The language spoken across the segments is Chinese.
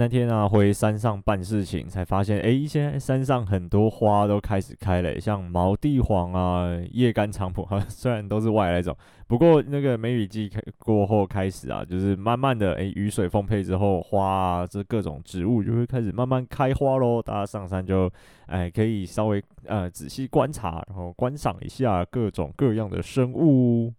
那天啊，回山上办事情，才发现，哎，现在山上很多花都开始开了，像毛地黄啊、叶干菖蒲，啊，虽然都是外来种，不过那个梅雨季开过后开始啊，就是慢慢的，哎，雨水丰沛之后，花啊，这各种植物就会开始慢慢开花喽。大家上山就，哎，可以稍微呃仔细观察，然后观赏一下各种各样的生物。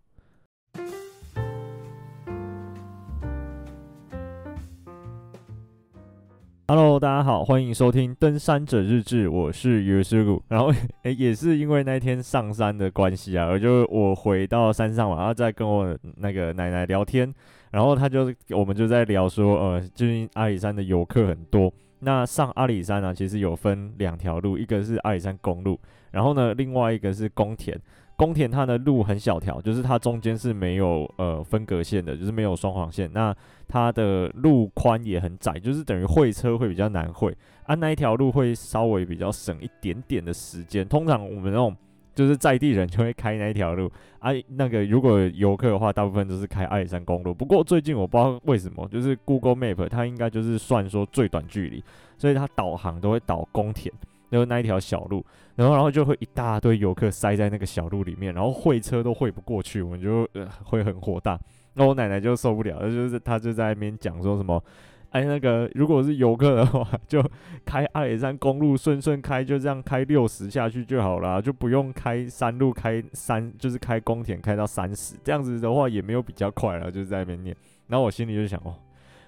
Hello，大家好，欢迎收听《登山者日志》，我是尤师傅。然后，诶，也是因为那天上山的关系啊，我就我回到山上嘛，然后再跟我那个奶奶聊天，然后他就我们就在聊说，呃，最近阿里山的游客很多。那上阿里山呢，其实有分两条路，一个是阿里山公路，然后呢，另外一个是公田。丰田它的路很小条，就是它中间是没有呃分隔线的，就是没有双黄线。那它的路宽也很窄，就是等于会车会比较难会。啊，那一条路会稍微比较省一点点的时间。通常我们那种就是在地人就会开那一条路。啊，那个如果游客的话，大部分都是开阿里山公路。不过最近我不知道为什么，就是 Google Map 它应该就是算说最短距离，所以它导航都会导公田。就是那一条小路，然后然后就会一大堆游客塞在那个小路里面，然后会车都会不过去，我们就呃会很火大。那我奶奶就受不了，就是她就在那边讲说什么，哎那个如果是游客的话，就开阿里山公路顺顺开，就这样开六十下去就好了，就不用开山路开三，就是开公田开到三十，这样子的话也没有比较快了，就是在那边念。然后我心里就想哦，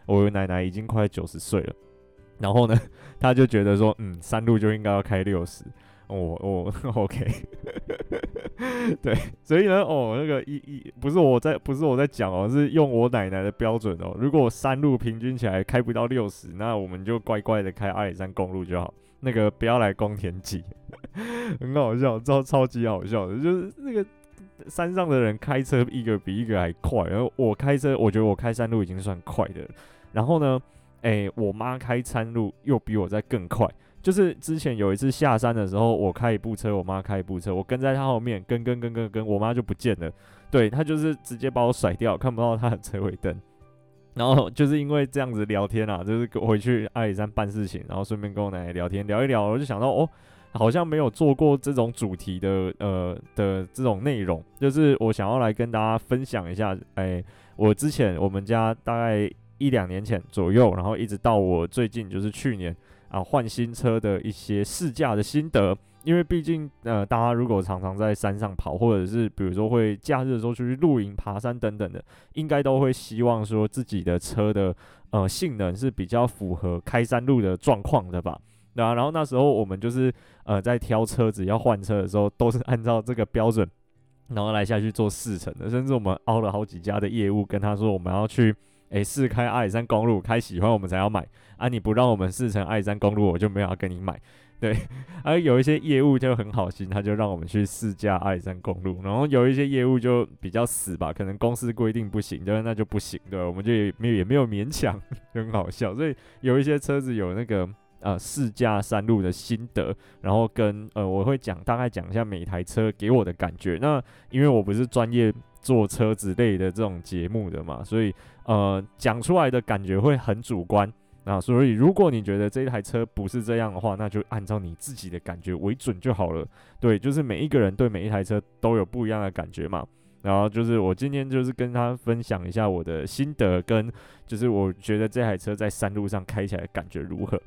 我奶奶已经快九十岁了。然后呢，他就觉得说，嗯，山路就应该要开六十，哦哦，OK，对，所以呢，哦，那个一一不是我在不是我在讲哦，是用我奶奶的标准哦。如果山路平均起来开不到六十，那我们就乖乖的开阿里山公路就好，那个不要来公田挤，很好笑，超超级好笑的，就是那个山上的人开车一个比一个还快，然后我开车，我觉得我开山路已经算快的，然后呢。诶、我妈开山路又比我在更快。就是之前有一次下山的时候，我开一部车，我妈开一部车，我跟在她后面，跟跟跟跟跟，我妈就不见了。对，她就是直接把我甩掉，看不到她的车尾灯。然后就是因为这样子聊天啊，就是回去阿里山办事情，然后顺便跟我奶奶聊天，聊一聊，我就想到哦，好像没有做过这种主题的呃的这种内容，就是我想要来跟大家分享一下。诶、我之前我们家大概。一两年前左右，然后一直到我最近就是去年啊换新车的一些试驾的心得，因为毕竟呃大家如果常常在山上跑，或者是比如说会假日的时候出去露营、爬山等等的，应该都会希望说自己的车的呃性能是比较符合开山路的状况的吧？那，然后那时候我们就是呃在挑车子要换车的时候，都是按照这个标准，然后来下去做试乘的，甚至我们凹了好几家的业务，跟他说我们要去。诶，试开阿里山公路，开喜欢我们才要买啊！你不让我们试乘阿里山公路，我就没有要跟你买。对，而、有一些业务就很好心，他就让我们去试驾阿里山公路。然后有一些业务就比较死吧，可能公司规定不行，对，那就不行，对，我们就也没有也没有勉强，很好笑。所以有一些车子有那个呃试驾山路的心得，然后跟呃我会讲大概讲一下每台车给我的感觉。那因为我不是专业。做车子类的这种节目的嘛，所以呃讲出来的感觉会很主观啊，所以如果你觉得这一台车不是这样的话，那就按照你自己的感觉为准就好了。对，就是每一个人对每一台车都有不一样的感觉嘛。然后就是我今天就是跟他分享一下我的心得，跟就是我觉得这台车在山路上开起来感觉如何。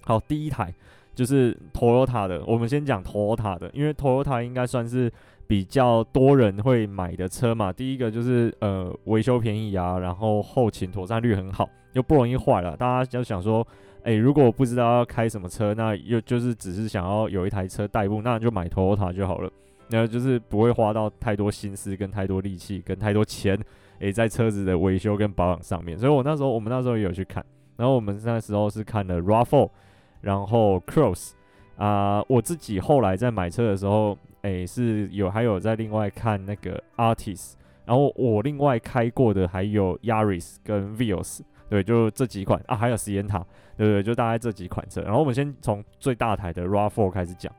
好，第一台就是 Toyota 的，我们先讲 Toyota 的，因为 Toyota 应该算是。比较多人会买的车嘛，第一个就是呃维修便宜啊，然后后勤妥善率很好，又不容易坏了。大家就想说，哎，如果不知道要开什么车，那又就是只是想要有一台车代步，那就买 Toyota 就好了。那就是不会花到太多心思跟太多力气跟太多钱，诶，在车子的维修跟保养上面。所以我那时候我们那时候也有去看，然后我们那时候是看了 Rafale，然后 Cross 啊、我自己后来在买车的时候。诶、是有，还有在另外看那个 Artist，然后我另外开过的还有 Yaris 跟 Vios，对，就这几款啊，还有 Sienna，对对，就大概这几款车。然后我们先从最大台的 RAV4 开始讲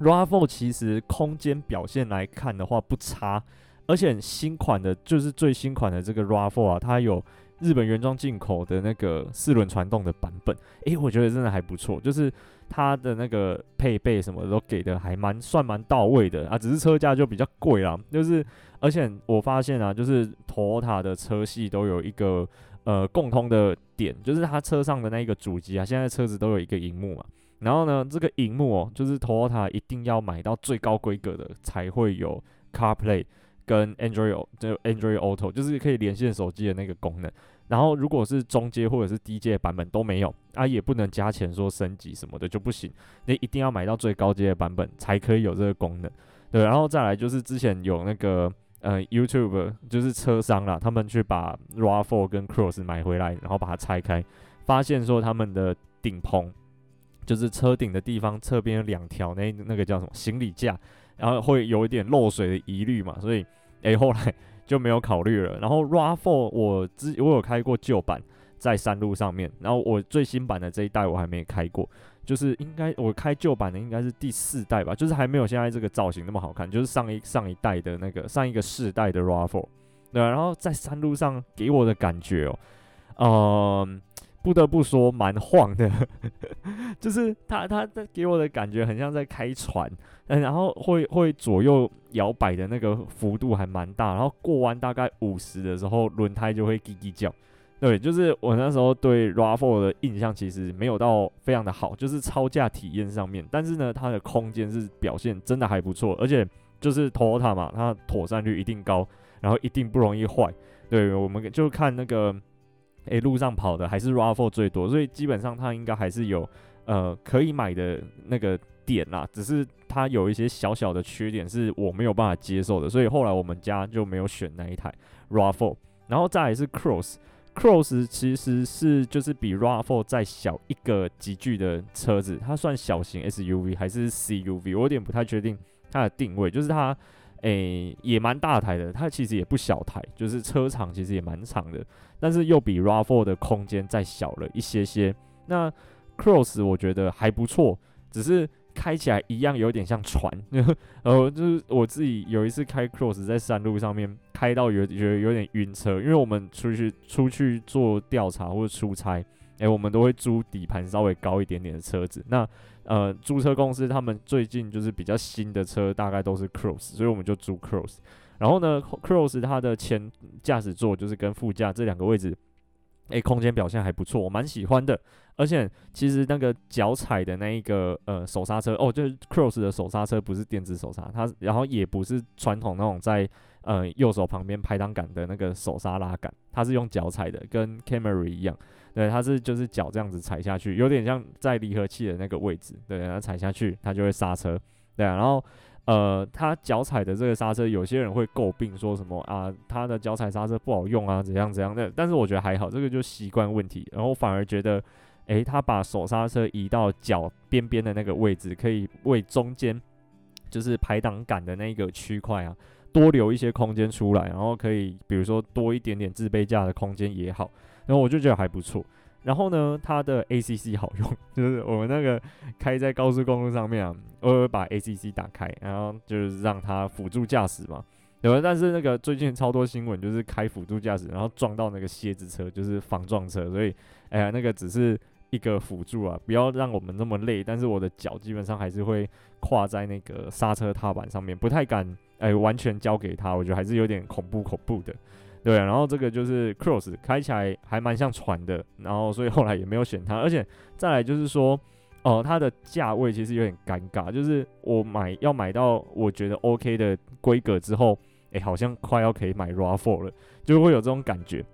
，RAV4 其实空间表现来看的话不差，而且新款的，就是最新款的这个 RAV4 啊，它有日本原装进口的那个四轮传动的版本，诶，我觉得真的还不错，就是它的那个配备什么都给的还蛮算蛮到位的啊，只是车价就比较贵啦。就是而且我发现啊，就是 Toyota 的车系都有一个呃共通的点，就是它车上的那个主机啊，现在车子都有一个荧幕嘛。然后呢，这个荧幕哦，就是 Toyota 一定要买到最高规格的才会有 CarPlay。跟 Android 就 Android Auto 就是可以连线手机的那个功能，然后如果是中阶或者是低阶版本都没有啊，也不能加钱说升级什么的就不行，你一定要买到最高阶的版本才可以有这个功能。对，然后再来就是之前有那个呃 YouTube 就是车商啦，他们去把 RAV4 跟 Cross 买回来，然后把它拆开，发现说他们的顶棚就是车顶的地方侧边有两条那那个叫什么行李架。然后会有一点漏水的疑虑嘛，所以诶后来 就没有考虑了。然后 RAV4 我之我有开过旧版在山路上面，然后我最新版的这一代我还没开过，就是应该我开旧版的应该是第四代吧，就是还没有现在这个造型那么好看，就是上一上一代的那个上一个世代的 RAV4，对，然后在山路上给我的感觉哦，嗯、不得不说，蛮晃的，就是他他给我的感觉很像在开船，嗯，然后会会左右摇摆的那个幅度还蛮大，然后过弯大概五十的时候，轮胎就会叽叽叫。对，就是我那时候对 RAV4 的印象其实没有到非常的好，就是超价体验上面，但是呢，它的空间是表现真的还不错，而且就是 Toyota 嘛，它妥善率一定高，然后一定不容易坏。对，我们就看那个。诶、路上跑的还是 RAV4 最多，所以基本上它应该还是有呃可以买的那个点啦，只是它有一些小小的缺点是我没有办法接受的，所以后来我们家就没有选那一台 RAV4。然后再来是 Cross，Cross 其实是就是比 RAV4 再小一个级距的车子，它算小型 SUV 还是 CUV，我有点不太确定它的定位，就是它。诶、也蛮大台的，它其实也不小台，就是车长其实也蛮长的，但是又比 RAV4 的空间再小了一些些。那 Cross 我觉得还不错，只是开起来一样有点像船。呃，就是我自己有一次开 Cross 在山路上面开到有觉得有点晕车，因为我们出去出去做调查或者出差，诶、我们都会租底盘稍微高一点点的车子。那呃，租车公司他们最近就是比较新的车，大概都是 Cross，所以我们就租 Cross。然后呢，Cross 它的前驾驶座就是跟副驾这两个位置，诶，空间表现还不错，我蛮喜欢的。而且其实那个脚踩的那一个呃手刹车，哦，就是 Cross 的手刹车不是电子手刹，它然后也不是传统那种在呃右手旁边排档杆的那个手刹拉杆，它是用脚踩的，跟 Camry 一样。对，它是就是脚这样子踩下去，有点像在离合器的那个位置。对，然后踩下去，它就会刹车。对啊，然后呃，它脚踩的这个刹车，有些人会诟病说什么啊，它的脚踩刹车不好用啊，怎样怎样的。但是我觉得还好，这个就习惯问题。然后反而觉得，诶，它把手刹车移到脚边边的那个位置，可以为中间就是排挡杆的那个区块啊，多留一些空间出来，然后可以比如说多一点点自备架的空间也好。然后我就觉得还不错，然后呢，它的 ACC 好用，就是我们那个开在高速公路上面啊，我会把 ACC 打开，然后就是让它辅助驾驶嘛。对，但是那个最近超多新闻就是开辅助驾驶，然后撞到那个蝎子车，就是防撞车，所以哎呀，那个只是一个辅助啊，不要让我们那么累。但是我的脚基本上还是会跨在那个刹车踏板上面，不太敢哎完全交给他，我觉得还是有点恐怖恐怖的。对，然后这个就是 Cross 开起来还蛮像船的，然后所以后来也没有选它，而且再来就是说，哦、它的价位其实有点尴尬，就是我买要买到我觉得 OK 的规格之后，诶，好像快要可以买 RAV4 了，就会有这种感觉。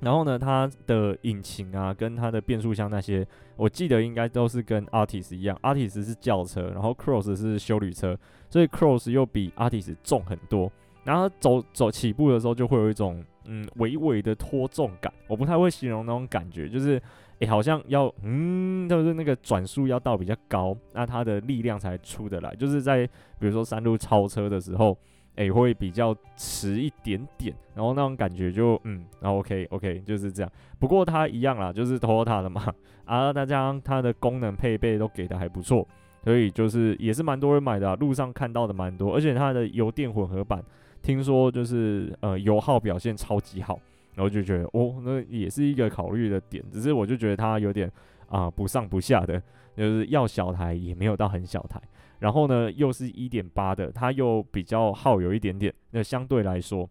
然后呢，它的引擎啊，跟它的变速箱那些，我记得应该都是跟 Artis 一样，Artis 是轿车，然后 Cross 是休旅车，所以 Cross 又比 Artis 重很多。然后走走起步的时候，就会有一种嗯微微的拖重感，我不太会形容那种感觉，就是诶好像要嗯，就是那个转速要到比较高，那它的力量才出得来，就是在比如说山路超车的时候，诶会比较迟一点点，然后那种感觉就嗯，然后 OK OK 就是这样。不过它一样啦，就是 Toyota 的嘛，啊，再加上它的功能配备都给的还不错，所以就是也是蛮多人买的，路上看到的蛮多，而且它的油电混合版。听说就是呃油耗表现超级好，然后就觉得哦，那也是一个考虑的点，只是我就觉得它有点啊、不上不下的，就是要小台也没有到很小台，然后呢又是一点八的，它又比较耗油一点点，那相对来说，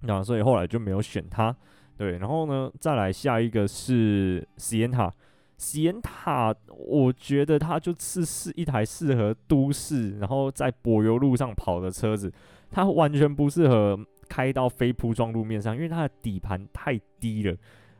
那、啊、所以后来就没有选它。对，然后呢再来下一个是 Sienna。席恩塔，我觉得它就是是一台适合都市，然后在柏油路上跑的车子，它完全不适合开到非铺装路面上，因为它的底盘太低了。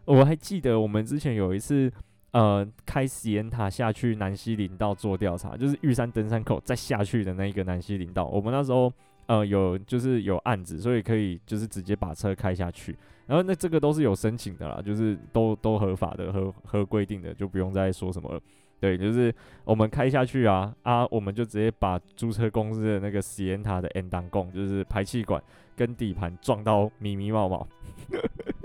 我还记得我们之前有一次，呃，开席恩塔下去南溪林道做调查，就是玉山登山口再下去的那一个南溪林道，我们那时候。呃，有就是有案子，所以可以就是直接把车开下去，然后那这个都是有申请的啦，就是都都合法的、合合规定的，就不用再说什么了。对，就是我们开下去啊啊，我们就直接把租车公司的那个 Sienna 的 N 档共，就是排气管跟底盘撞到密密冒冒，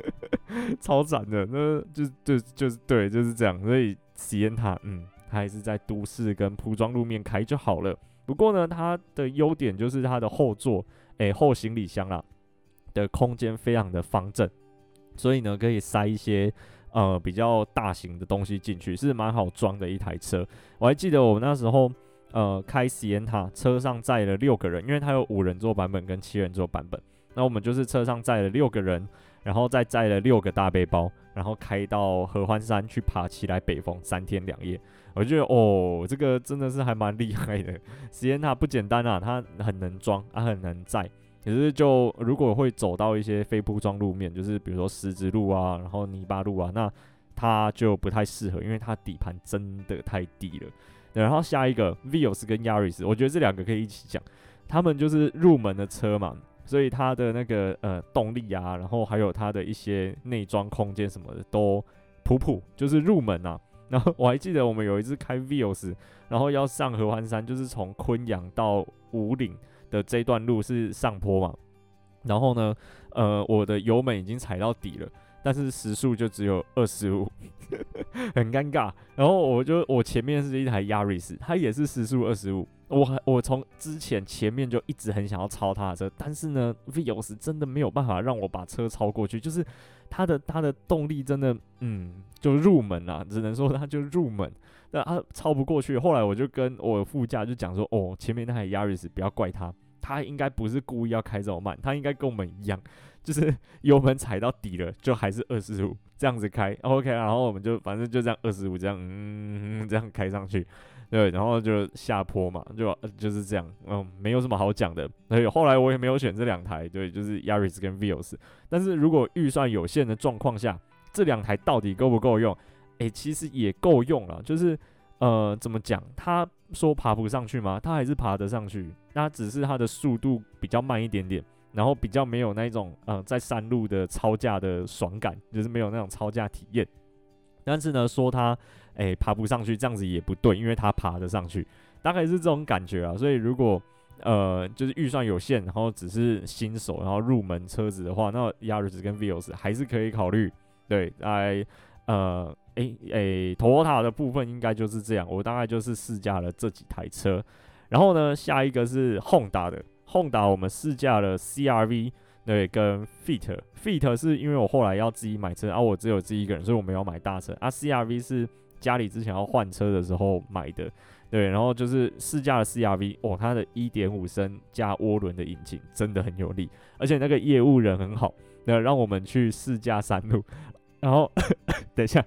超惨的，那就就就是对，就是这样。所以 Sienna，嗯，它还是在都市跟铺装路面开就好了。不过呢，它的优点就是它的后座，诶、后行李箱啦的空间非常的方正，所以呢，可以塞一些呃比较大型的东西进去，是蛮好装的一台车。我还记得我那时候呃开 Sienna，车上载了六个人，因为它有五人座版本跟七人座版本，那我们就是车上载了六个人，然后再载了六个大背包，然后开到合欢山去爬起来北峰三天两夜。我觉得哦，这个真的是还蛮厉害的。时间它不简单啊，它很能装，它很能载。可是就如果会走到一些非铺装路面，就是比如说石子路啊，然后泥巴路啊，那它就不太适合，因为它底盘真的太低了。然后下一个 Vios 跟 Yaris，我觉得这两个可以一起讲，他们就是入门的车嘛，所以它的那个呃动力啊，然后还有它的一些内装空间什么的都普普，就是入门啊。然后我还记得我们有一次开 Vios，然后要上合欢山，就是从昆阳到武岭的这段路是上坡嘛。然后呢，呃，我的油门已经踩到底了，但是时速就只有二十五，很尴尬。然后我就我前面是一台 Yaris，它也是时速二十五。我我从之前前面就一直很想要超他的车，但是呢，Vios 真的没有办法让我把车超过去，就是。它的它的动力真的，嗯，就入门啦，只能说它就入门，但它超不过去。后来我就跟我副驾就讲说，哦，前面那台 Yaris 不要怪他，他应该不是故意要开这么慢，他应该跟我们一样，就是 油门踩到底了，就还是二十五这样子开，OK，然后我们就反正就这样二十五这样，嗯，这样开上去。对，然后就下坡嘛，就就是这样，嗯，没有什么好讲的。所以后来我也没有选这两台，对，就是 Yaris 跟 Vios。但是如果预算有限的状况下，这两台到底够不够用？诶，其实也够用了。就是呃，怎么讲？他说爬不上去吗？他还是爬得上去，那只是他的速度比较慢一点点，然后比较没有那种呃在山路的超驾的爽感，就是没有那种超驾体验。但是呢，说他。诶、爬不上去，这样子也不对，因为他爬得上去，大概是这种感觉啊。所以如果呃，就是预算有限，然后只是新手，然后入门车子的话，那 Yaris 跟 Vios 还是可以考虑。对，在呃，诶、欸、诶，Toyota 的部分应该就是这样。我大概就是试驾了这几台车，然后呢，下一个是 Honda 的 Honda，我们试驾了 CRV，对，跟 Fit。Fit 是因为我后来要自己买车，啊，我只有自己一个人，所以我没有买大车。啊，CRV 是。家里之前要换车的时候买的，对，然后就是试驾的 CRV，哦，它的1.5升加涡轮的引擎真的很有力，而且那个业务人很好，那让我们去试驾山路，然后 等一下，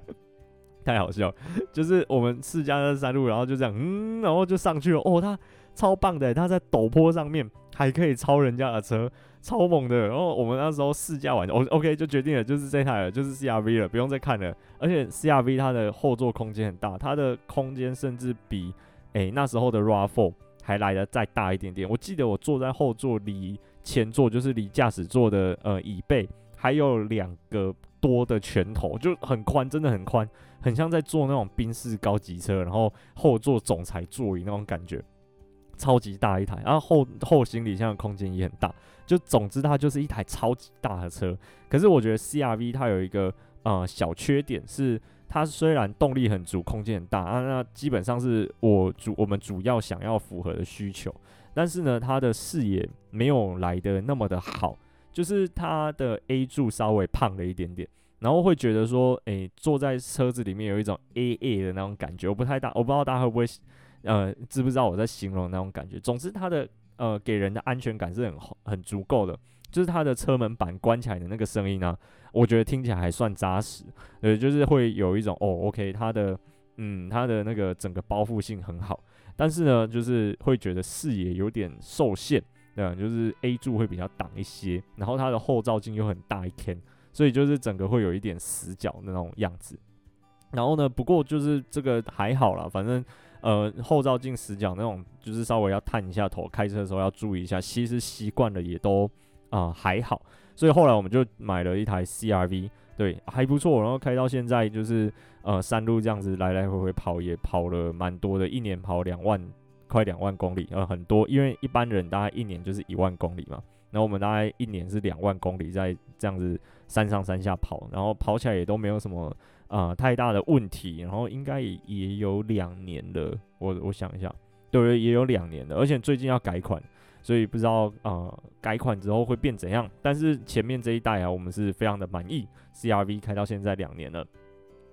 太好笑，就是我们试驾的山路，然后就这样，嗯，然后就上去了，哦，他超棒的，他在陡坡上面还可以超人家的车。超猛的，然后我们那时候试驾完我 OK 就决定了，就是这台了，就是 CRV 了，不用再看了。而且 CRV 它的后座空间很大，它的空间甚至比诶、那时候的 RAV4 还来的再大一点点。我记得我坐在后座，离前座就是离驾驶座的呃椅背还有两个多的拳头，就很宽，真的很宽，很像在坐那种宾士高级车，然后后座总裁座椅那种感觉。超级大一台，然后后后行李箱的空间也很大，就总之它就是一台超级大的车。可是我觉得 CRV 它有一个呃小缺点是，它虽然动力很足，空间很大啊，那基本上是我主我们主要想要符合的需求，但是呢，它的视野没有来的那么的好。就是它的 A 柱稍微胖了一点点，然后会觉得说，诶、坐在车子里面有一种 A A 的那种感觉，我不太大，我不知道大家会不会，呃，知不知道我在形容那种感觉。总之，它的呃给人的安全感是很很足够的，就是它的车门板关起来的那个声音呢、我觉得听起来还算扎实，呃，就是会有一种哦，OK，它的。嗯，它的那个整个包覆性很好，但是呢，就是会觉得视野有点受限，对？就是 A 柱会比较挡一些，然后它的后照镜又很大一片，所以就是整个会有一点死角的那种样子。然后呢，不过就是这个还好啦，反正呃后照镜死角那种，就是稍微要探一下头，开车的时候要注意一下。其实习惯了也都啊、呃、还好，所以后来我们就买了一台 CRV。对，还不错，然后开到现在就是呃山路这样子来来回回跑，也跑了蛮多的，一年跑两万，快两万公里，呃很多，因为一般人大概一年就是一万公里嘛，然后我们大概一年是两万公里在这样子山上山下跑，然后跑起来也都没有什么呃太大的问题，然后应该也也有两年了，我我想一下，对不对，也有两年了，而且最近要改款。所以不知道呃改款之后会变怎样，但是前面这一代啊，我们是非常的满意。CRV 开到现在两年了，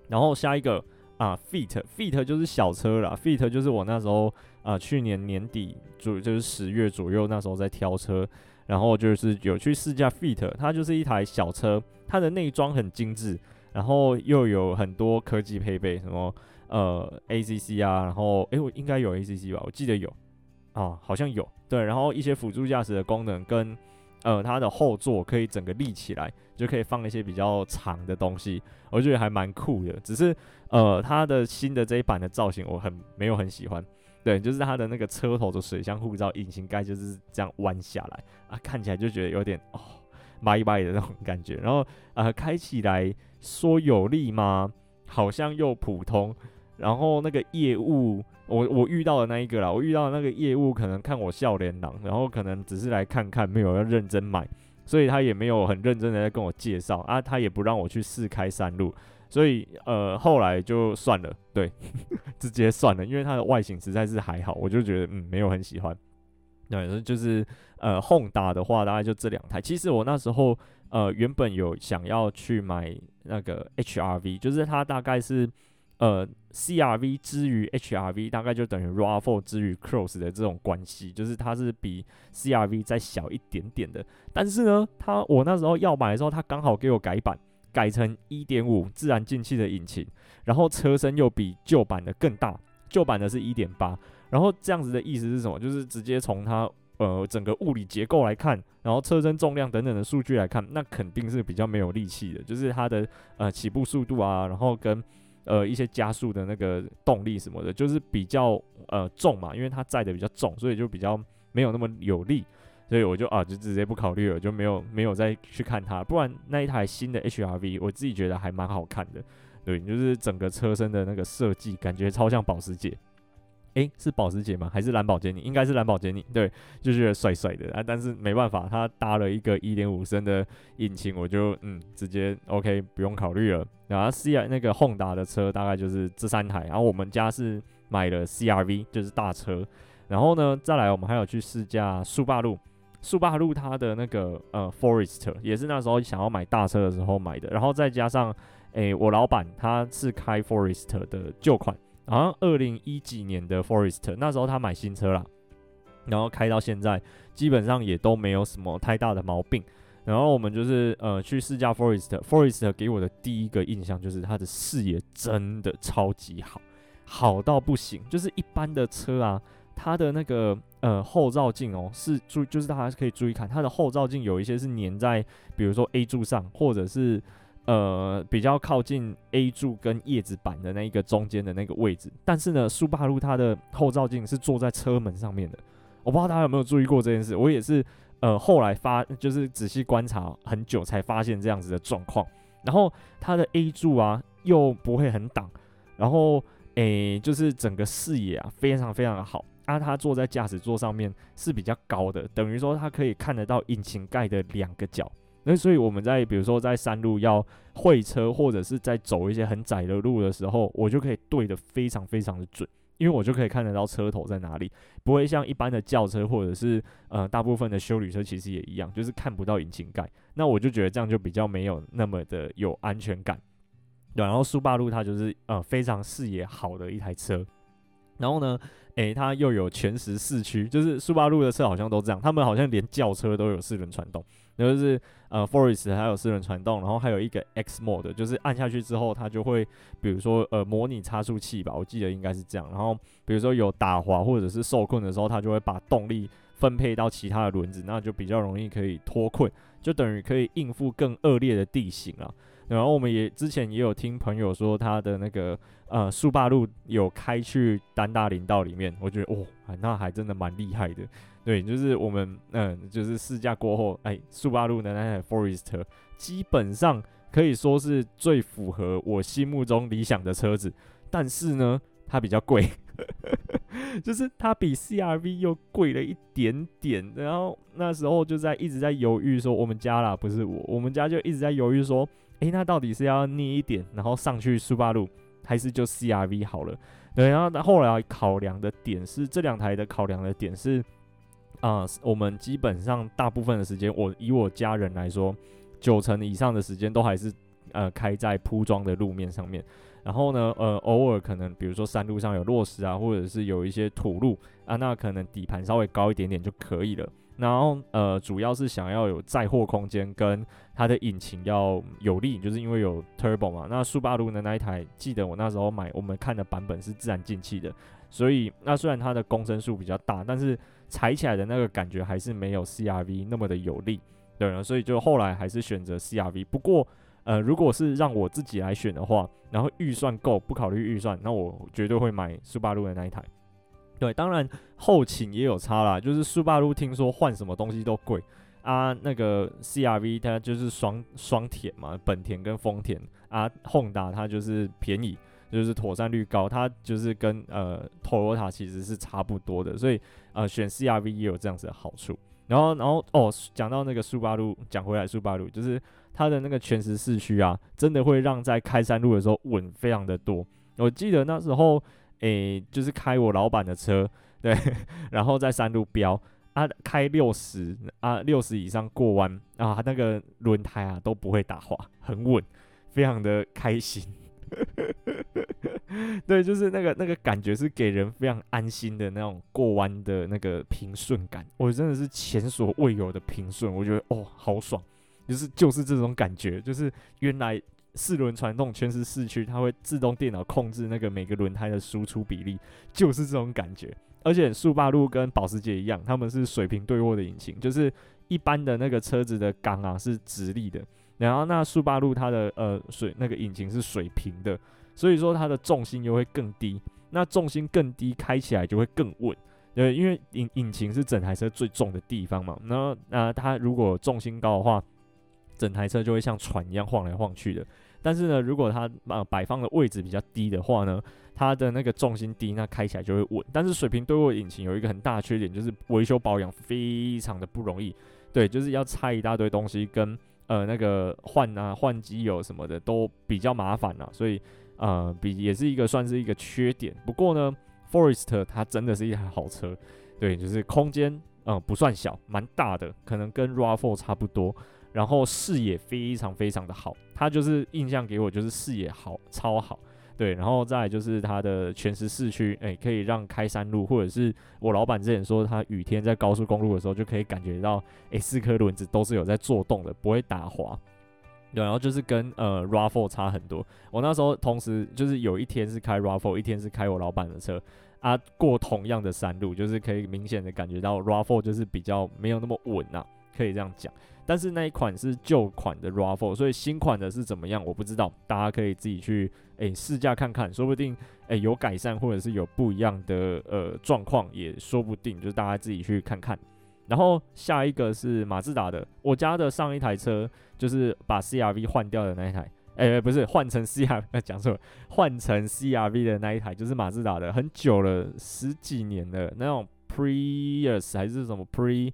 然后下一个啊，Fit，Fit 就是小车啦，Fit 就是我那时候啊去年年底左就是十月左右那时候在挑车，然后就是有去试驾 Fit，它就是一台小车，它的内装很精致，然后又有很多科技配备，什么呃 ACC 啊，然后诶、我应该有 ACC 吧，我记得有。啊，好像有对，然后一些辅助驾驶的功能跟呃它的后座可以整个立起来，就可以放一些比较长的东西，我觉得还蛮酷的。只是呃它的新的这一版的造型我很没有很喜欢，对，就是它的那个车头的水箱护罩引擎盖就是这样弯下来啊，看起来就觉得有点哦拜拜的那种感觉。然后呃开起来说有力吗？好像又普通。然后那个业务。我我遇到的那一个啦，我遇到的那个业务可能看我笑脸狼，然后可能只是来看看，没有要认真买，所以他也没有很认真的在跟我介绍啊，他也不让我去试开山路，所以呃后来就算了，对，直接算了，因为它的外形实在是还好，我就觉得嗯没有很喜欢，对，就是呃 Honda 的话大概就这两台，其实我那时候呃原本有想要去买那个 HRV，就是它大概是。呃，CRV 之于 HRV 大概就等于 RAV4 之于 Cross 的这种关系，就是它是比 CRV 再小一点点的。但是呢，它我那时候要买的时候，它刚好给我改版，改成1.5自然进气的引擎，然后车身又比旧版的更大，旧版的是1.8。然后这样子的意思是什么？就是直接从它呃整个物理结构来看，然后车身重量等等的数据来看，那肯定是比较没有力气的，就是它的呃起步速度啊，然后跟呃，一些加速的那个动力什么的，就是比较呃重嘛，因为它载的比较重，所以就比较没有那么有力，所以我就啊就直接不考虑了，就没有没有再去看它。不然那一台新的 HRV，我自己觉得还蛮好看的，对，就是整个车身的那个设计，感觉超像保时捷。诶、是保时捷吗？还是蓝宝坚尼？应该是蓝宝坚尼。对，就觉得帅帅的啊。但是没办法，它搭了一个1.5升的引擎，我就嗯，直接 OK，不用考虑了。然后 C R 那个宏达的车大概就是这三台。然后我们家是买了 CRV，就是大车。然后呢，再来我们还有去试驾速霸陆。速霸陆它的那个呃 Forest，也是那时候想要买大车的时候买的。然后再加上诶、我老板他是开 Forest 的旧款。好像二零一几年的 Forest，那时候他买新车啦，然后开到现在，基本上也都没有什么太大的毛病。然后我们就是呃去试驾 Forest，Forest 给我的第一个印象就是它的视野真的超级好，好到不行。就是一般的车啊，它的那个呃后照镜哦，是注就是大家可以注意看，它的后照镜有一些是粘在比如说 A 柱上，或者是。呃，比较靠近 A 柱跟叶子板的那一个中间的那个位置，但是呢，速霸陆它的后照镜是坐在车门上面的。我不知道大家有没有注意过这件事，我也是呃后来发就是仔细观察很久才发现这样子的状况。然后它的 A 柱啊又不会很挡，然后诶、就是整个视野啊非常非常的好。啊，他坐在驾驶座上面是比较高的，等于说他可以看得到引擎盖的两个角。那所以我们在比如说在山路要会车，或者是在走一些很窄的路的时候，我就可以对得非常非常的准。因为我就可以看得到车头在哪里，不会像一般的轿车或者是呃大部分的修旅车其实也一样，就是看不到引擎盖。那我就觉得这样就比较没有那么的有安全感。然后速霸陆它就是呃非常视野好的一台车。然后呢，诶，它又有全时四驱，就是速霸陆的车好像都这样，他们好像连轿车都有四轮传动，就是呃，Forest 还有四轮传动，然后还有一个 X Mode，就是按下去之后它就会，比如说呃，模拟差速器吧，我记得应该是这样。然后比如说有打滑或者是受困的时候，它就会把动力分配到其他的轮子，那就比较容易可以脱困，就等于可以应付更恶劣的地形了。然后我们也之前也有听朋友说他的那个呃速霸陆有开去丹大林道里面，我觉得哦，那还真的蛮厉害的。对，就是我们嗯，就是试驾过后，哎，速八路的那台 Forester 基本上可以说是最符合我心目中理想的车子，但是呢，它比较贵，就是它比 CRV 又贵了一点点。然后那时候就在一直在犹豫说，我们家啦，不是我，我们家就一直在犹豫说。诶，那到底是要捏一点，然后上去速八路，还是就 CRV 好了？对，然后后来考量的点是这两台的考量的点是，啊、我们基本上大部分的时间，我以我家人来说，九成以上的时间都还是呃开在铺装的路面上面。然后呢，呃，偶尔可能比如说山路上有落石啊，或者是有一些土路啊，那可能底盘稍微高一点点就可以了。然后呃，主要是想要有载货空间，跟它的引擎要有力，就是因为有 turbo 嘛。那速霸陆的那一台，记得我那时候买，我们看的版本是自然进气的，所以那虽然它的公升数比较大，但是踩起来的那个感觉还是没有 CRV 那么的有力，对了，所以就后来还是选择 CRV。不过呃，如果是让我自己来选的话，然后预算够，不考虑预算，那我绝对会买苏巴路的那一台。对，当然后勤也有差啦，就是苏巴路听说换什么东西都贵啊，那个 CRV 它就是双双田嘛，本田跟丰田啊，Honda 它就是便宜，就是妥善率高，它就是跟呃 Toyota 其实是差不多的，所以呃选 CRV 也有这样子的好处。然后然后哦，讲到那个速八路，讲回来速八路就是它的那个全时四驱啊，真的会让在开山路的时候稳非常的多。我记得那时候。诶、就是开我老板的车，对，然后在山路飙啊，开六十啊，六十以上过弯啊，那个轮胎啊都不会打滑，很稳，非常的开心。对，就是那个那个感觉是给人非常安心的那种过弯的那个平顺感，我真的是前所未有的平顺，我觉得哦好爽，就是就是这种感觉，就是原来。四轮传动全是四驱，它会自动电脑控制那个每个轮胎的输出比例，就是这种感觉。而且速霸陆跟保时捷一样，他们是水平对握的引擎，就是一般的那个车子的缸啊是直立的，然后那速霸陆它的呃水那个引擎是水平的，所以说它的重心又会更低。那重心更低，开起来就会更稳。对，因为引引擎是整台车最重的地方嘛。然后那它如果重心高的话，整台车就会像船一样晃来晃去的。但是呢，如果它呃摆放的位置比较低的话呢，它的那个重心低，那开起来就会稳。但是水平对握引擎有一个很大的缺点，就是维修保养非常的不容易。对，就是要拆一大堆东西，跟呃那个换啊换机油什么的都比较麻烦啊。所以呃比也是一个算是一个缺点。不过呢，Forest 它真的是一台好车，对，就是空间嗯、不算小，蛮大的，可能跟 RAV4 差不多。然后视野非常非常的好，它就是印象给我就是视野好超好，对，然后再来就是它的全时四驱，哎，可以让开山路或者是我老板之前说他雨天在高速公路的时候就可以感觉到，哎，四颗轮子都是有在做动的，不会打滑，对，然后就是跟呃 Rafale 差很多。我那时候同时就是有一天是开 Rafale，一天是开我老板的车啊，过同样的山路，就是可以明显的感觉到 Rafale 就是比较没有那么稳呐、可以这样讲。但是那一款是旧款的 Rafale，所以新款的是怎么样我不知道，大家可以自己去诶试驾看看，说不定诶有改善或者是有不一样的呃状况也说不定，就是大家自己去看看。然后下一个是马自达的，我家的上一台车就是把 CRV 换掉的那一台，诶不是换成 CRV，讲错了，换成 CRV 的那一台就是马自达的，很久了，十几年了，那种 Prius 还是什么 Pre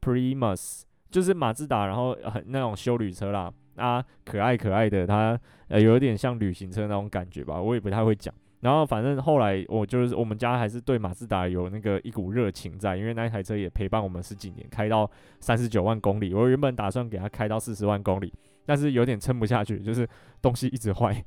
Primus。就是马自达，然后很那种休旅车啦，啊，可爱可爱的，它呃有点像旅行车那种感觉吧，我也不太会讲。然后反正后来我就是我们家还是对马自达有那个一股热情在，因为那一台车也陪伴我们十几年，开到三十九万公里。我原本打算给它开到四十万公里，但是有点撑不下去，就是东西一直坏，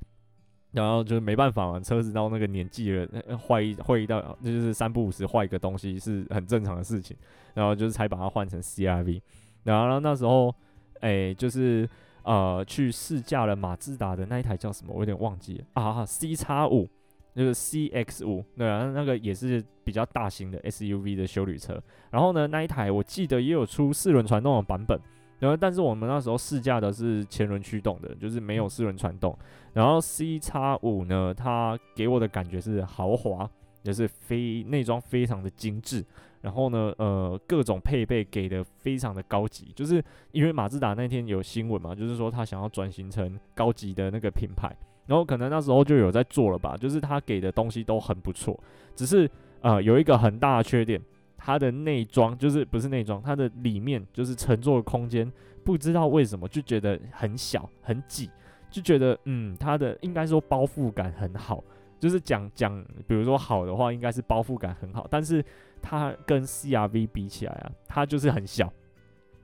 然后就是没办法，车子到那个年纪了，坏一坏一到就是三不五时坏一个东西是很正常的事情。然后就是才把它换成 CRV，然后那时候哎就是呃去试驾了马自达的那一台叫什么，我有点忘记了啊，C 叉五。就是 CX 五，对啊，那个也是比较大型的 SUV 的休旅车。然后呢，那一台我记得也有出四轮传动的版本。然后，但是我们那时候试驾的是前轮驱动的，就是没有四轮传动。然后 C 叉五呢，它给我的感觉是豪华，也是非内装非常的精致。然后呢，呃，各种配备给的非常的高级，就是因为马自达那天有新闻嘛，就是说他想要转型成高级的那个品牌。然后可能那时候就有在做了吧，就是他给的东西都很不错，只是呃有一个很大的缺点，它的内装就是不是内装，它的里面就是乘坐空间，不知道为什么就觉得很小很挤，就觉得嗯它的应该说包覆感很好，就是讲讲比如说好的话，应该是包覆感很好，但是它跟 CRV 比起来啊，它就是很小，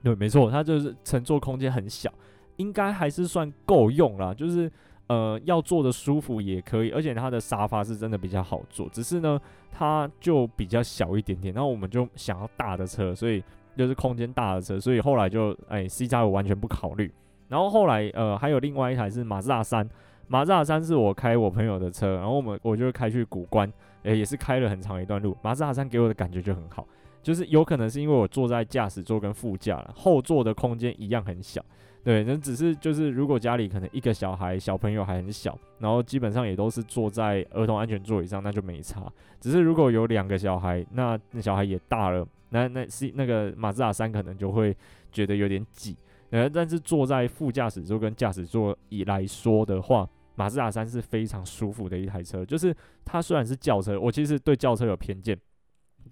对，没错，它就是乘坐空间很小，应该还是算够用啦，就是。呃，要坐的舒服也可以，而且它的沙发是真的比较好坐，只是呢，它就比较小一点点。然后我们就想要大的车，所以就是空间大的车，所以后来就哎，C 加五完全不考虑。然后后来呃，还有另外一台是马自达三，马自达三是我开我朋友的车，然后我们我就开去古关，哎，也是开了很长一段路。马自达三给我的感觉就很好，就是有可能是因为我坐在驾驶座跟副驾了，后座的空间一样很小。对，那只是就是，如果家里可能一个小孩，小朋友还很小，然后基本上也都是坐在儿童安全座椅上，那就没差。只是如果有两个小孩，那那小孩也大了，那那是那个马自达三可能就会觉得有点挤。呃，但是坐在副驾驶座跟驾驶座椅来说的话，马自达三是非常舒服的一台车。就是它虽然是轿车，我其实对轿车有偏见。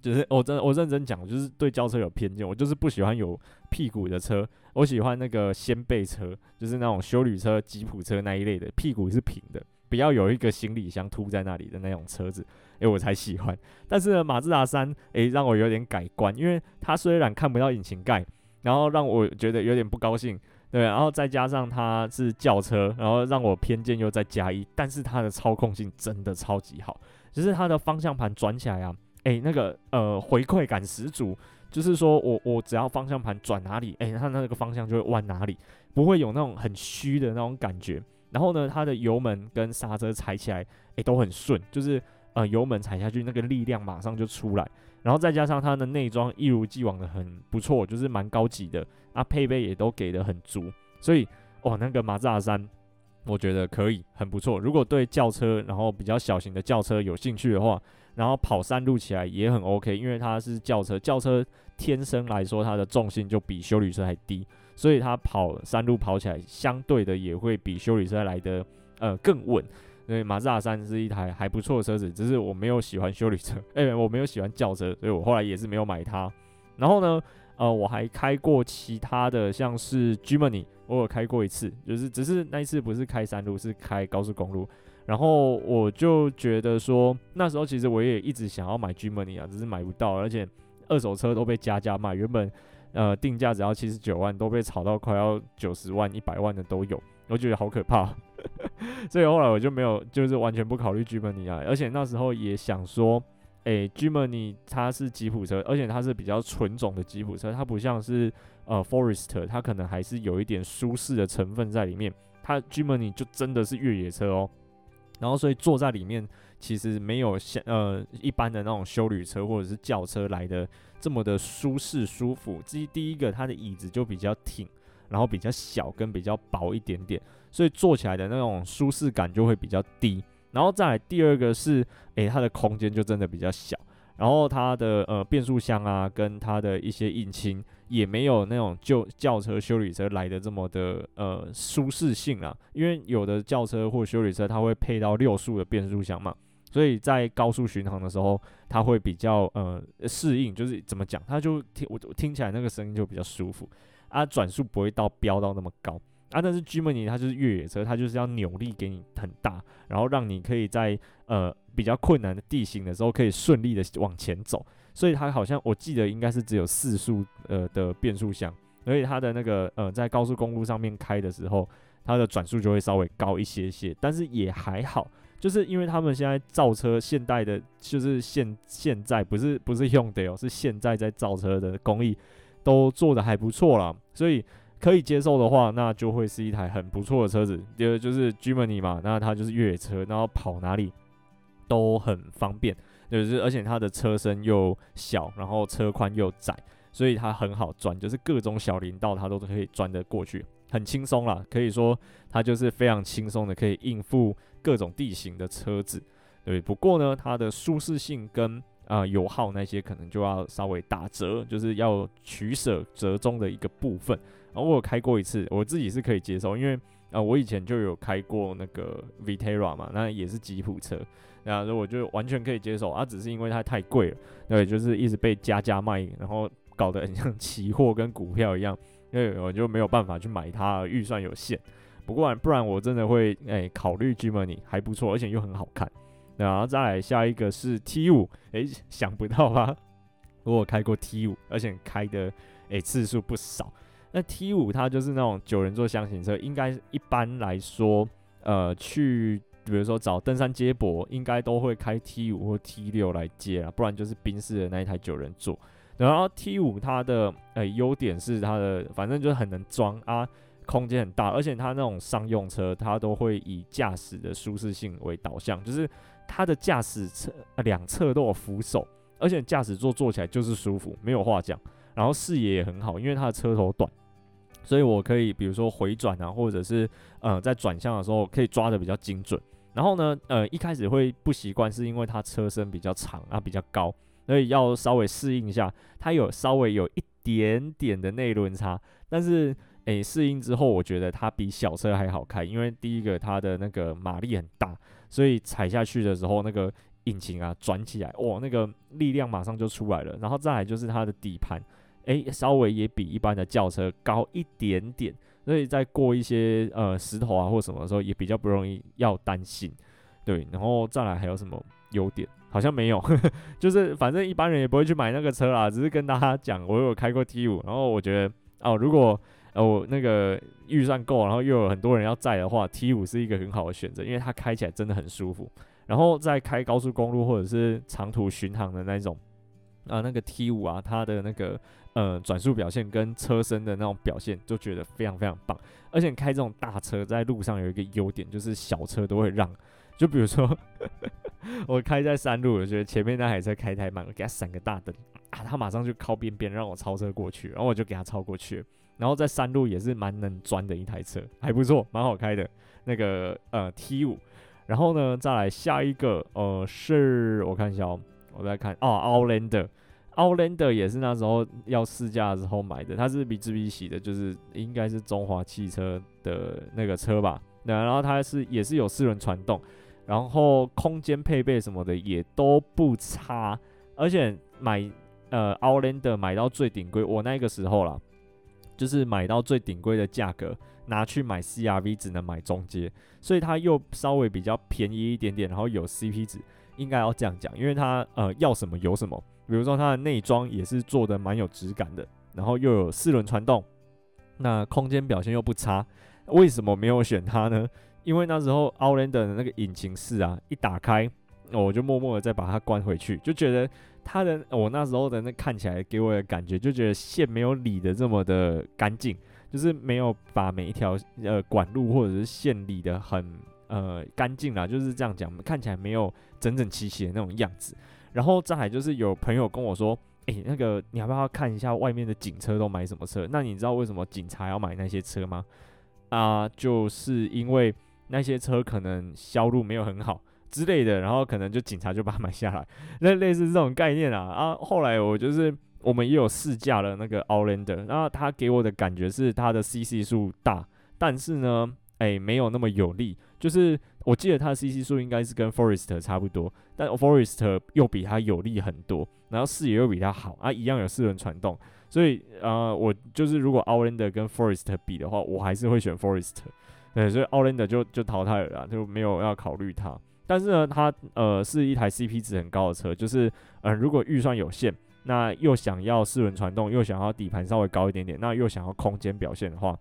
就是我真我认真讲，就是对轿车有偏见，我就是不喜欢有屁股的车，我喜欢那个掀背车，就是那种休旅车、吉普车那一类的，屁股是平的，不要有一个行李箱凸在那里的那种车子，哎，我才喜欢。但是呢，马自达三，哎，让我有点改观，因为它虽然看不到引擎盖，然后让我觉得有点不高兴，对，然后再加上它是轿车，然后让我偏见又再加一，但是它的操控性真的超级好，就是它的方向盘转起来啊。哎、那个呃回馈感十足，就是说我我只要方向盘转哪里，哎、它那个方向就会弯哪里，不会有那种很虚的那种感觉。然后呢，它的油门跟刹车踩起来，哎、都很顺，就是呃油门踩下去那个力量马上就出来。然后再加上它的内装一如既往的很不错，就是蛮高级的，啊，配备也都给的很足，所以哦，那个马自达三，我觉得可以很不错。如果对轿车，然后比较小型的轿车有兴趣的话。然后跑山路起来也很 OK，因为它是轿车，轿车天生来说它的重心就比修理车还低，所以它跑山路跑起来相对的也会比修理车来的呃更稳。所以马自达三是一台还不错的车子，只是我没有喜欢修理车，哎、我没有喜欢轿车，所以我后来也是没有买它。然后呢，呃，我还开过其他的，像是 Jimny，我有开过一次，就是只是那一次不是开山路，是开高速公路。然后我就觉得说，那时候其实我也一直想要买 Jimny 啊，只是买不到，而且二手车都被加价卖，原本呃定价只要七十九万，都被炒到快要九十万、一百万的都有，我觉得好可怕，所以后来我就没有，就是完全不考虑 Jimny 啊，而且那时候也想说，诶，Jimny 它是吉普车，而且它是比较纯种的吉普车，它不像是呃 Forester，它可能还是有一点舒适的成分在里面，它 Jimny 就真的是越野车哦。然后，所以坐在里面其实没有像呃一般的那种休旅车或者是轿车来的这么的舒适舒服。第第一个，它的椅子就比较挺，然后比较小跟比较薄一点点，所以坐起来的那种舒适感就会比较低。然后再来第二个是，诶，它的空间就真的比较小。然后它的呃变速箱啊，跟它的一些引擎也没有那种旧轿车、修理车来的这么的呃舒适性啊。因为有的轿车或修理车它会配到六速的变速箱嘛，所以在高速巡航的时候，它会比较呃适应，就是怎么讲，它就听我听起来那个声音就比较舒服啊，转速不会到飙到那么高啊。但是 Gemony 它就是越野车，它就是要扭力给你很大，然后让你可以在呃。比较困难的地形的时候，可以顺利的往前走。所以它好像我记得应该是只有四速呃的变速箱，所以它的那个呃在高速公路上面开的时候，它的转速就会稍微高一些些，但是也还好，就是因为他们现在造车现代的，就是现现在不是不是用的哦，是现在在造车的工艺都做得还不错啦，所以可以接受的话，那就会是一台很不错的车子。第二就是 Jimny 嘛，那它就是越野车，然后跑哪里都很方便。就是，而且它的车身又小，然后车宽又窄，所以它很好钻，就是各种小林道它都可以钻得过去，很轻松啦。可以说它就是非常轻松的可以应付各种地形的车子。对，不过呢，它的舒适性跟啊、油耗那些可能就要稍微打折，就是要取舍折中的一个部分。然后我有开过一次，我自己是可以接受，因为啊、我以前就有开过那个 Vitara 嘛，那也是吉普车。那我就完全可以接受，啊，只是因为它太贵了，对，就是一直被加价卖，然后搞得很像期货跟股票一样，因为我就没有办法去买它，预算有限。不过不然我真的会诶、考虑 Jimny 还不错，而且又很好看。然后再来下一个是 T 五，诶，想不到吧？我开过 T 五，而且开的诶、次数不少。那 T 五它就是那种九人座厢型车，应该一般来说，呃，去。比如说找登山接驳，应该都会开 T 五或 T 六来接啊，不然就是宾士的那一台九人座。然后 T 五它的呃优点是它的，反正就是很能装啊，空间很大，而且它那种商用车，它都会以驾驶的舒适性为导向，就是它的驾驶侧两侧都有扶手，而且驾驶座坐起来就是舒服，没有话讲。然后视野也很好，因为它的车头短。所以我可以，比如说回转啊，或者是呃在转向的时候，可以抓得比较精准。然后呢，呃一开始会不习惯，是因为它车身比较长啊，比较高，所以要稍微适应一下。它有稍微有一点点的内轮差，但是诶适应之后，我觉得它比小车还好开，因为第一个它的那个马力很大，所以踩下去的时候，那个引擎啊转起来，哇，那个力量马上就出来了。然后再来就是它的底盘。诶，稍微也比一般的轿车高一点点，所以在过一些呃石头啊或什么的时候，也比较不容易要担心。对，然后再来还有什么优点？好像没有，就是反正一般人也不会去买那个车啦。只是跟大家讲，我有开过 T5，然后我觉得哦，如果呃我那个预算够，然后又有很多人要载的话，T5 是一个很好的选择，因为它开起来真的很舒服。然后在开高速公路或者是长途巡航的那种。啊，那个 T 五啊，它的那个呃转速表现跟车身的那种表现，就觉得非常非常棒。而且开这种大车在路上有一个优点，就是小车都会让。就比如说 我开在山路，我觉得前面那台车开太慢，我给他闪个大灯啊，他马上就靠边边让我超车过去，然后我就给他超过去。然后在山路也是蛮能钻的一台车，还不错，蛮好开的。那个呃 T 五，然后呢再来下一个呃是我看一下哦。我再看哦奥 land 的，Outlander，Outlander 也是那时候要试驾的时候买的，它是比智比喜的，就是应该是中华汽车的那个车吧。对，然后它是也是有四轮传动，然后空间配备什么的也都不差，而且买呃 Outlander 买到最顶规，我那个时候啦，就是买到最顶规的价格，拿去买 CRV 只能买中阶，所以它又稍微比较便宜一点点，然后有 CP 值。应该要这样讲，因为它呃要什么有什么，比如说它的内装也是做的蛮有质感的，然后又有四轮传动，那空间表现又不差，为什么没有选它呢？因为那时候 Outlander 的那个引擎室啊一打开，我就默默的再把它关回去，就觉得它的我那时候的那看起来给我的感觉，就觉得线没有理的这么的干净，就是没有把每一条呃管路或者是线理的很。呃，干净啦，就是这样讲，看起来没有整整齐齐的那种样子。然后再来就是有朋友跟我说，诶、那个你要不要看一下外面的警车都买什么车？那你知道为什么警察要买那些车吗？啊，就是因为那些车可能销路没有很好之类的，然后可能就警察就把它买下来，那类似这种概念啊。啊，后来我就是我们也有试驾了那个 Outlander，然后他给我的感觉是它的 CC 数大，但是呢，诶、没有那么有力。就是我记得它的 CC 数应该是跟 Forest 差不多，但 Forest 又比它有力很多，然后视野又比它好啊，一样有四轮传动，所以呃，我就是如果 Outlander 跟 Forest 比的话，我还是会选 Forester，对，所以 Outlander 就就淘汰了啦，就没有要考虑它。但是呢，它呃是一台 CP 值很高的车，就是嗯、呃，如果预算有限，那又想要四轮传动，又想要底盘稍微高一点点，那又想要空间表现的话，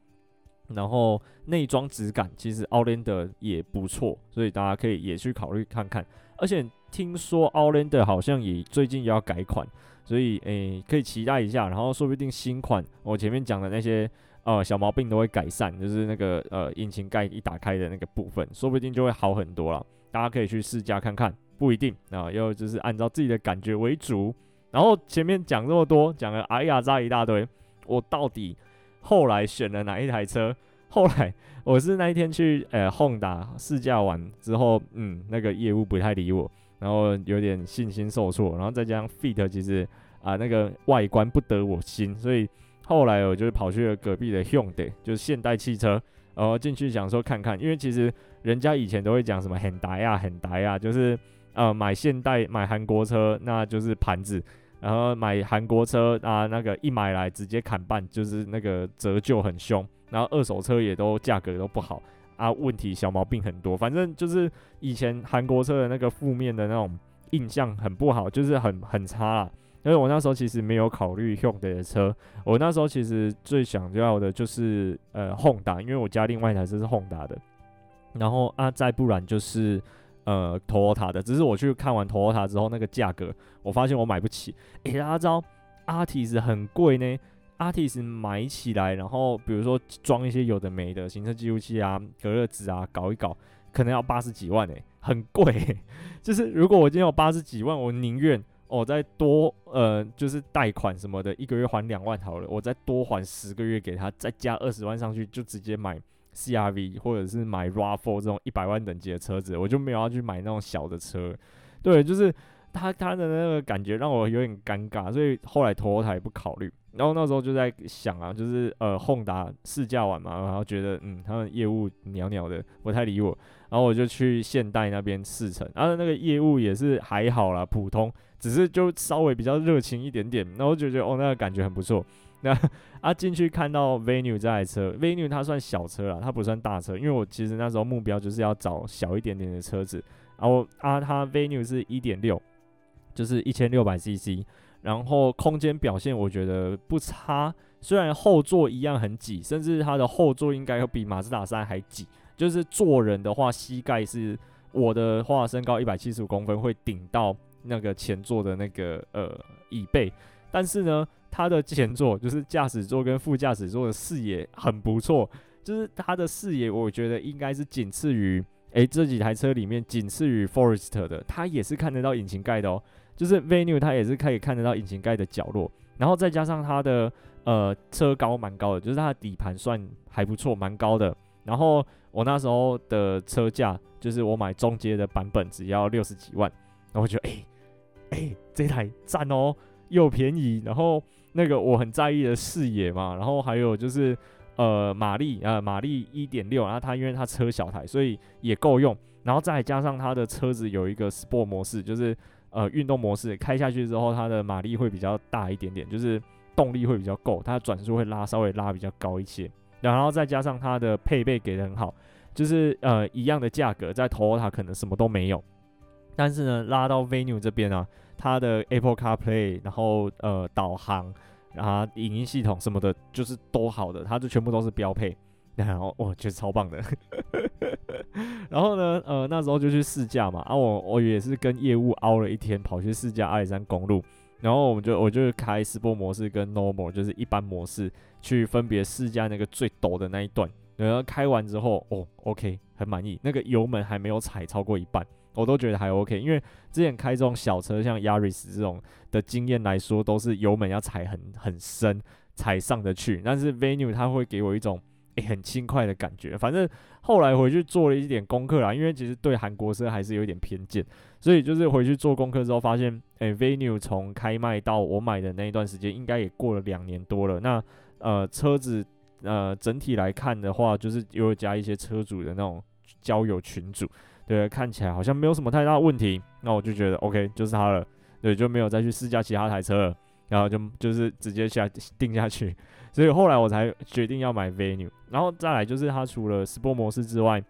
然后内装质感其实 Outlander 也不错，所以大家可以也去考虑看看。而且听说 Outlander 好像也最近也要改款，所以诶、可以期待一下。然后说不定新款我前面讲的那些呃小毛病都会改善，就是那个呃引擎盖一打开的那个部分，说不定就会好很多了。大家可以去试驾看看，不一定啊，要就是按照自己的感觉为主。然后前面讲这么多，讲了哎呀扎一大堆，我到底后来选了哪一台车？后来我是那一天去呃 Honda 试驾完之后，嗯，那个业务不太理我，然后有点信心受挫，然后再加上 Fit 其实啊、那个外观不得我心，所以后来我就跑去了隔壁的 Hyundai，就是现代汽车。然后进去想说看看，因为其实人家以前都会讲什么很呆呀很呆呀，就是呃买现代买韩国车那就是盘子，然后买韩国车啊那个一买来直接砍半，就是那个折旧很凶，然后二手车也都价格都不好啊，问题小毛病很多，反正就是以前韩国车的那个负面的那种印象很不好，就是很很差啦。因为我那时候其实没有考虑 Hyundai 的车，我那时候其实最想要的就是呃 Honda，因为我家另外一台车是 Honda 的，然后啊再不然就是呃 Toyota 的，只是我去看完 Toyota 之后那个价格，我发现我买不起。诶、欸，大家知道 Artis 很贵呢，Artis 买起来，然后比如说装一些有的没的行车记录器啊、隔热纸啊，搞一搞，可能要八十几万诶，很贵。就是如果我今天有八十几万，我宁愿。我、再多呃，就是贷款什么的，一个月还两万好了，我再多还十个月给他，再加二十万上去，就直接买 CRV 或者是买 RAV4 这种一百万等级的车子，我就没有要去买那种小的车。对，就是他他的那个感觉让我有点尴尬，所以后来 Toyota 也不考虑。然后那时候就在想啊，就是呃，Honda 试驾完嘛，然后觉得嗯，他们业务鸟鸟的，不太理我，然后我就去现代那边试乘，然后那个业务也是还好啦，普通。只是就稍微比较热情一点点，然后我就觉得哦，那个感觉很不错。那啊进去看到 Venue 这台车，Venue 它算小车啦，它不算大车，因为我其实那时候目标就是要找小一点点的车子。然后啊，它 Venue 是一点六，就是一千六百 CC，然后空间表现我觉得不差，虽然后座一样很挤，甚至它的后座应该要比马自达三还挤。就是坐人的话，膝盖是我的话，身高一百七十五公分会顶到。那个前座的那个呃椅背，但是呢，它的前座就是驾驶座跟副驾驶座的视野很不错，就是它的视野，我觉得应该是仅次于诶这几台车里面仅次于 Forest 的，它也是看得到引擎盖的哦，就是 Venue 它也是可以看得到引擎盖的角落，然后再加上它的呃车高蛮高的，就是它的底盘算还不错，蛮高的，然后我那时候的车价就是我买中阶的版本只要六十几万。然后我觉得，哎、哎、这台赞哦，又便宜，然后那个我很在意的视野嘛，然后还有就是，呃，马力啊，马力一点六，然后它因为它车小台，所以也够用，然后再加上它的车子有一个 Sport 模式，就是呃运动模式，开下去之后它的马力会比较大一点点，就是动力会比较够，它转速会拉稍微拉比较高一些，然后再加上它的配备给的很好，就是呃一样的价格，在 Toyota 可能什么都没有。但是呢，拉到 Venue 这边啊，它的 Apple CarPlay，然后呃导航，然后影音系统什么的，就是都好的，它就全部都是标配。然后我觉得超棒的。然后呢，呃那时候就去试驾嘛，啊我我也是跟业务熬了一天，跑去试驾阿里山公路。然后我们就我就开四波模式跟 Normal，就是一般模式，去分别试驾那个最陡的那一段。然后开完之后，哦 OK，很满意，那个油门还没有踩超过一半。我都觉得还 OK，因为之前开这种小车，像 Yaris 这种的经验来说，都是油门要踩很很深才上得去。但是 Venue 它会给我一种诶、很轻快的感觉。反正后来回去做了一点功课啦，因为其实对韩国车还是有点偏见，所以就是回去做功课之后发现，诶、Venue 从开卖到我买的那一段时间，应该也过了两年多了。那呃车子呃整体来看的话，就是有加一些车主的那种交友群组。对，看起来好像没有什么太大问题，那我就觉得 OK，就是它了。对，就没有再去试驾其他台车了，然后就就是直接下 定下去。所以后来我才决定要买 Venue。然后再来就是它除了 Sport 模式之外，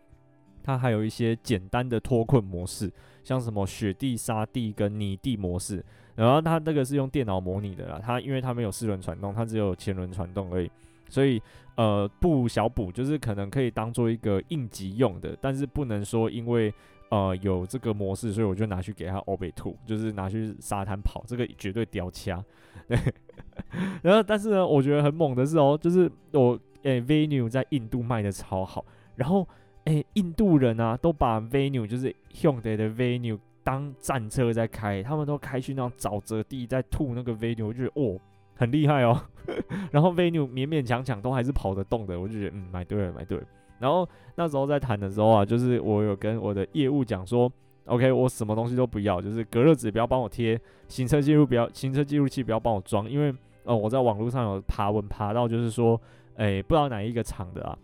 它还有一些简单的脱困模式，像什么雪地、沙地跟泥地模式。然后它那个是用电脑模拟的啦，它因为它没有四轮传动，它只有前轮传动而已，所以呃不小补，就是可能可以当做一个应急用的，但是不能说因为呃有这个模式，所以我就拿去给它欧北兔，就是拿去沙滩跑，这个绝对屌掐。对，然后但是呢，我觉得很猛的是哦，就是我诶、Venue 在印度卖的超好，然后诶、印度人啊都把 Venue 就是 Hyundai 的 Venue。当战车在开，他们都开去那种沼泽地，在吐那个 Venue，我就觉得哦，很厉害哦。然后 Venue 勉勉强强都还是跑得动的，我就觉得嗯，买对了，买对了。然后那时候在谈的时候啊，就是我有跟我的业务讲说，OK，我什么东西都不要，就是隔热纸不要帮我贴，行车记录不要，行车记录器不要帮我装，因为呃我在网络上有爬文爬到，就是说，哎，不知道哪一个厂的啊。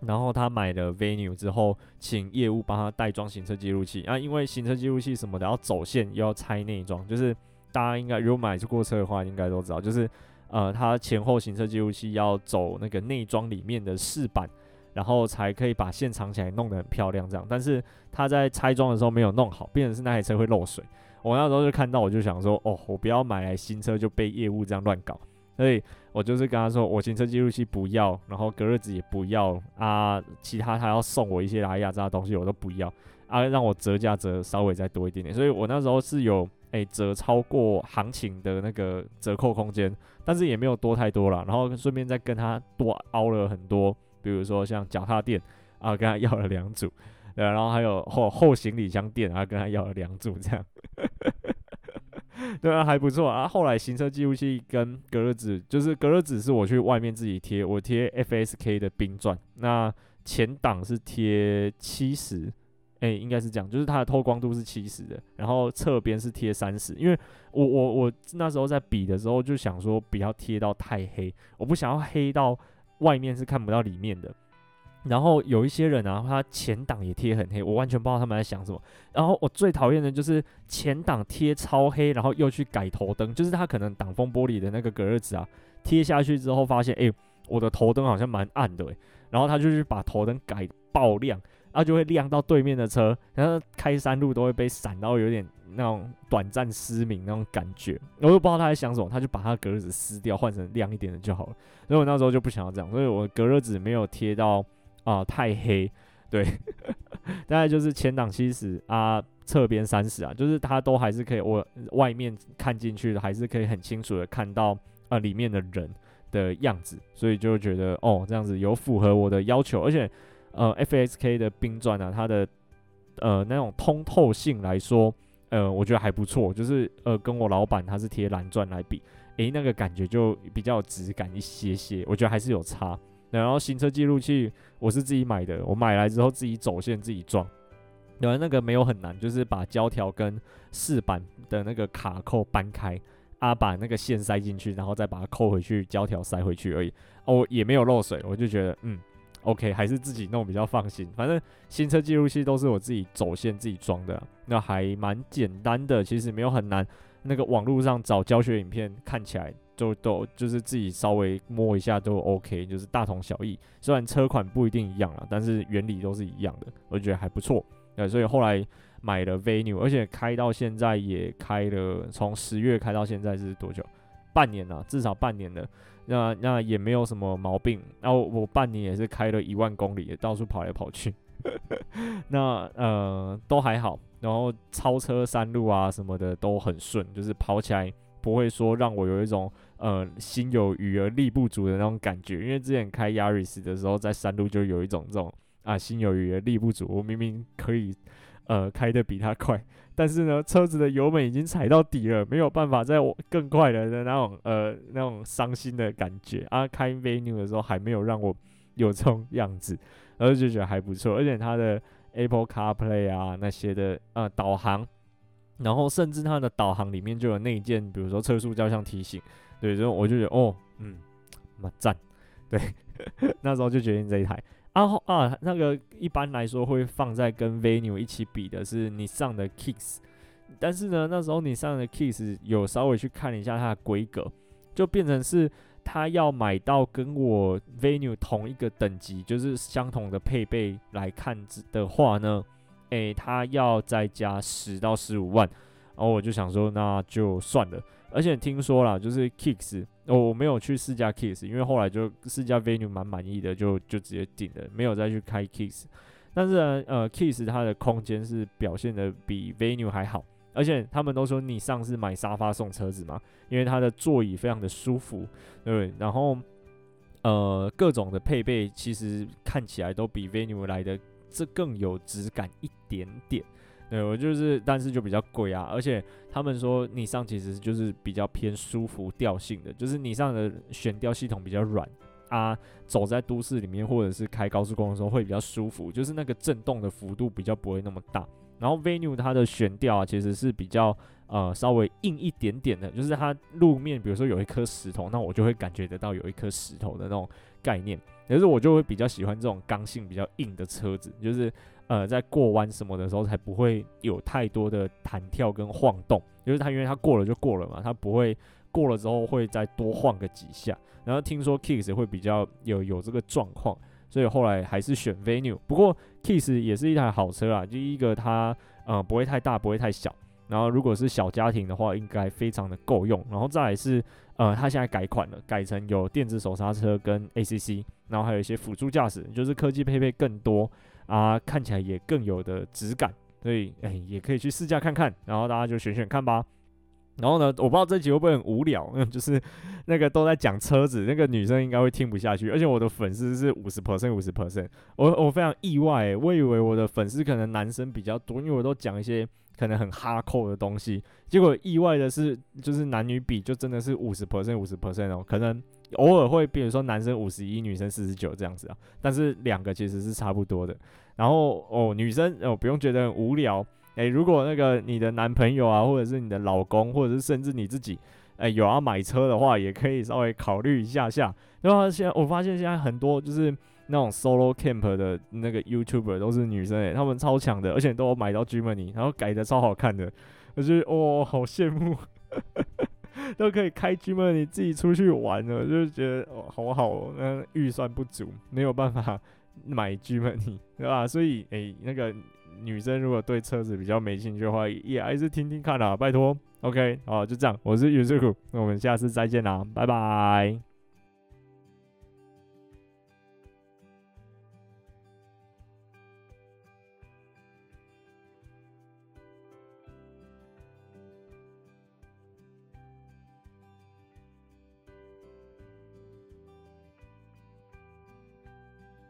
然后他买了 Venue 之后，请业务帮他带装行车记录器啊，因为行车记录器什么的要走线又要拆内装，就是大家应该如果买过车的话，应该都知道，就是呃，它前后行车记录器要走那个内装里面的饰板，然后才可以把线藏起来，弄得很漂亮这样。但是他在拆装的时候没有弄好，变成是那台车会漏水。我那时候就看到，我就想说，哦，我不要买来新车就被业务这样乱搞。所以我就是跟他说，我行车记录器不要，然后隔热纸也不要啊，其他他要送我一些拉雅这东西我都不要啊，让我折价折稍微再多一点点。所以我那时候是有诶、折超过行情的那个折扣空间，但是也没有多太多了。然后顺便再跟他多凹了很多，比如说像脚踏垫啊，跟他要了两组，对，然后还有后后行李箱垫啊，跟他要了两组这样。对啊，还不错啊。后来行车记录器跟隔热纸，就是隔热纸是我去外面自己贴，我贴 FSK 的冰钻。那前挡是贴七十，哎，应该是这样，就是它的透光度是七十的，然后侧边是贴三十。因为我我我那时候在比的时候就想说，不要贴到太黑，我不想要黑到外面是看不到里面的。然后有一些人啊，他前挡也贴很黑，我完全不知道他们在想什么。然后我最讨厌的就是前挡贴超黑，然后又去改头灯，就是他可能挡风玻璃的那个隔热纸啊，贴下去之后发现，哎，我的头灯好像蛮暗的，然后他就去把头灯改爆亮，然后就会亮到对面的车，然后开山路都会被闪到有点那种短暂失明那种感觉。我又不知道他在想什么，他就把他隔热纸撕掉，换成亮一点的就好了。所以我那时候就不想要这样，所以我隔热纸没有贴到。啊、太黑，对，大概就是前挡七十啊，侧边三十啊，就是它都还是可以，我外面看进去的还是可以很清楚的看到啊里面的人的样子，所以就觉得哦这样子有符合我的要求，而且呃 FSK 的冰钻啊，它的呃那种通透性来说，呃我觉得还不错，就是呃跟我老板他是贴蓝钻来比，诶、那个感觉就比较有质感一些些，我觉得还是有差。然后行车记录器我是自己买的，我买来之后自己走线自己装，然后那个没有很难，就是把胶条跟饰板的那个卡扣搬开，啊把那个线塞进去，然后再把它扣回去，胶条塞回去而已。哦，也没有漏水，我就觉得嗯，OK，还是自己弄比较放心。反正行车记录器都是我自己走线自己装的，那还蛮简单的，其实没有很难。那个网络上找教学影片看起来。就都就是自己稍微摸一下都 OK，就是大同小异。虽然车款不一定一样了，但是原理都是一样的，我觉得还不错。对，所以后来买了 Venue，而且开到现在也开了，从十月开到现在是多久？半年了，至少半年了。那那也没有什么毛病。然后我半年也是开了一万公里，到处跑来跑去。那呃都还好，然后超车山路啊什么的都很顺，就是跑起来不会说让我有一种。呃，心有余而力不足的那种感觉，因为之前开 Yaris 的时候，在山路就有一种这种啊，心有余而力不足。我明明可以呃开得比他快，但是呢，车子的油门已经踩到底了，没有办法再更快了的那种呃那种伤心的感觉啊。开 Venue 的时候还没有让我有这种样子，然后就觉得还不错，而且它的 Apple CarPlay 啊那些的呃导航，然后甚至它的导航里面就有内建，比如说车速照相提醒。对，所以我就觉得哦，嗯，蛮赞。对，那时候就决定这一台。啊啊，那个一般来说会放在跟 Venue 一起比的是你上的 Kicks，但是呢，那时候你上的 Kicks 有稍微去看一下它的规格，就变成是他要买到跟我 Venue 同一个等级，就是相同的配备来看的话呢，诶、欸，他要再加十到十五万，然后我就想说，那就算了。而且听说啦，就是 Kicks，哦，我没有去试驾 Kicks，因为后来就试驾 Venue 蛮满意的，就就直接订了，没有再去开 Kicks。但是呢，呃，Kicks 它的空间是表现的比 Venue 还好。而且他们都说你上次买沙发送车子嘛，因为它的座椅非常的舒服，对，然后呃各种的配备其实看起来都比 Venue 来的这更有质感一点点，对，我就是，但是就比较贵啊。而且他们说你上其实就是比较偏舒服调性的，就是你上的悬吊系统比较软啊，走在都市里面或者是开高速公路的时候会比较舒服，就是那个震动的幅度比较不会那么大。然后 Venue 它的悬吊啊，其实是比较呃稍微硬一点点的，就是它路面，比如说有一颗石头，那我就会感觉得到有一颗石头的那种概念。可是我就会比较喜欢这种刚性比较硬的车子，就是呃在过弯什么的时候才不会有太多的弹跳跟晃动，就是它因为它过了就过了嘛，它不会过了之后会再多晃个几下。然后听说 Kicks 会比较有有这个状况。所以后来还是选 Venue，不过 Kicks 也是一台好车啊。第一个它呃不会太大，不会太小，然后如果是小家庭的话，应该非常的够用。然后再来是呃它现在改款了，改成有电子手刹车跟 ACC，然后还有一些辅助驾驶，就是科技配备更多啊，看起来也更有的质感。所以哎也可以去试驾看看，然后大家就选选看吧。然后呢，我不知道这集会不会很无聊，嗯，就是那个都在讲车子，那个女生应该会听不下去。而且我的粉丝是五十 percent，五十 percent，我我非常意外，我以为我的粉丝可能男生比较多，因为我都讲一些可能很哈扣的东西。结果意外的是，就是男女比就真的是五十 percent，五十 percent 哦，可能偶尔会比如说男生五十一，女生四十九这样子啊，但是两个其实是差不多的。然后哦，女生哦不用觉得很无聊。诶、如果那个你的男朋友啊，或者是你的老公，或者是甚至你自己，诶、有要买车的话，也可以稍微考虑一下下。然后现在我发现现在很多就是那种 solo camp 的那个 YouTuber 都是女生，诶，他们超强的，而且都有买到 Germany，然后改的超好看的，我觉得哦，好羡慕，都可以开 gmen 你自己出去玩了，就是觉得哦，好好哦，那预算不足，没有办法买 gmen 你对吧？所以诶、那个。女生如果对车子比较没兴趣的话，也还是听听看啦，拜托。OK，好，就这样，我是 Yuzuku，那我们下次再见啦，拜拜。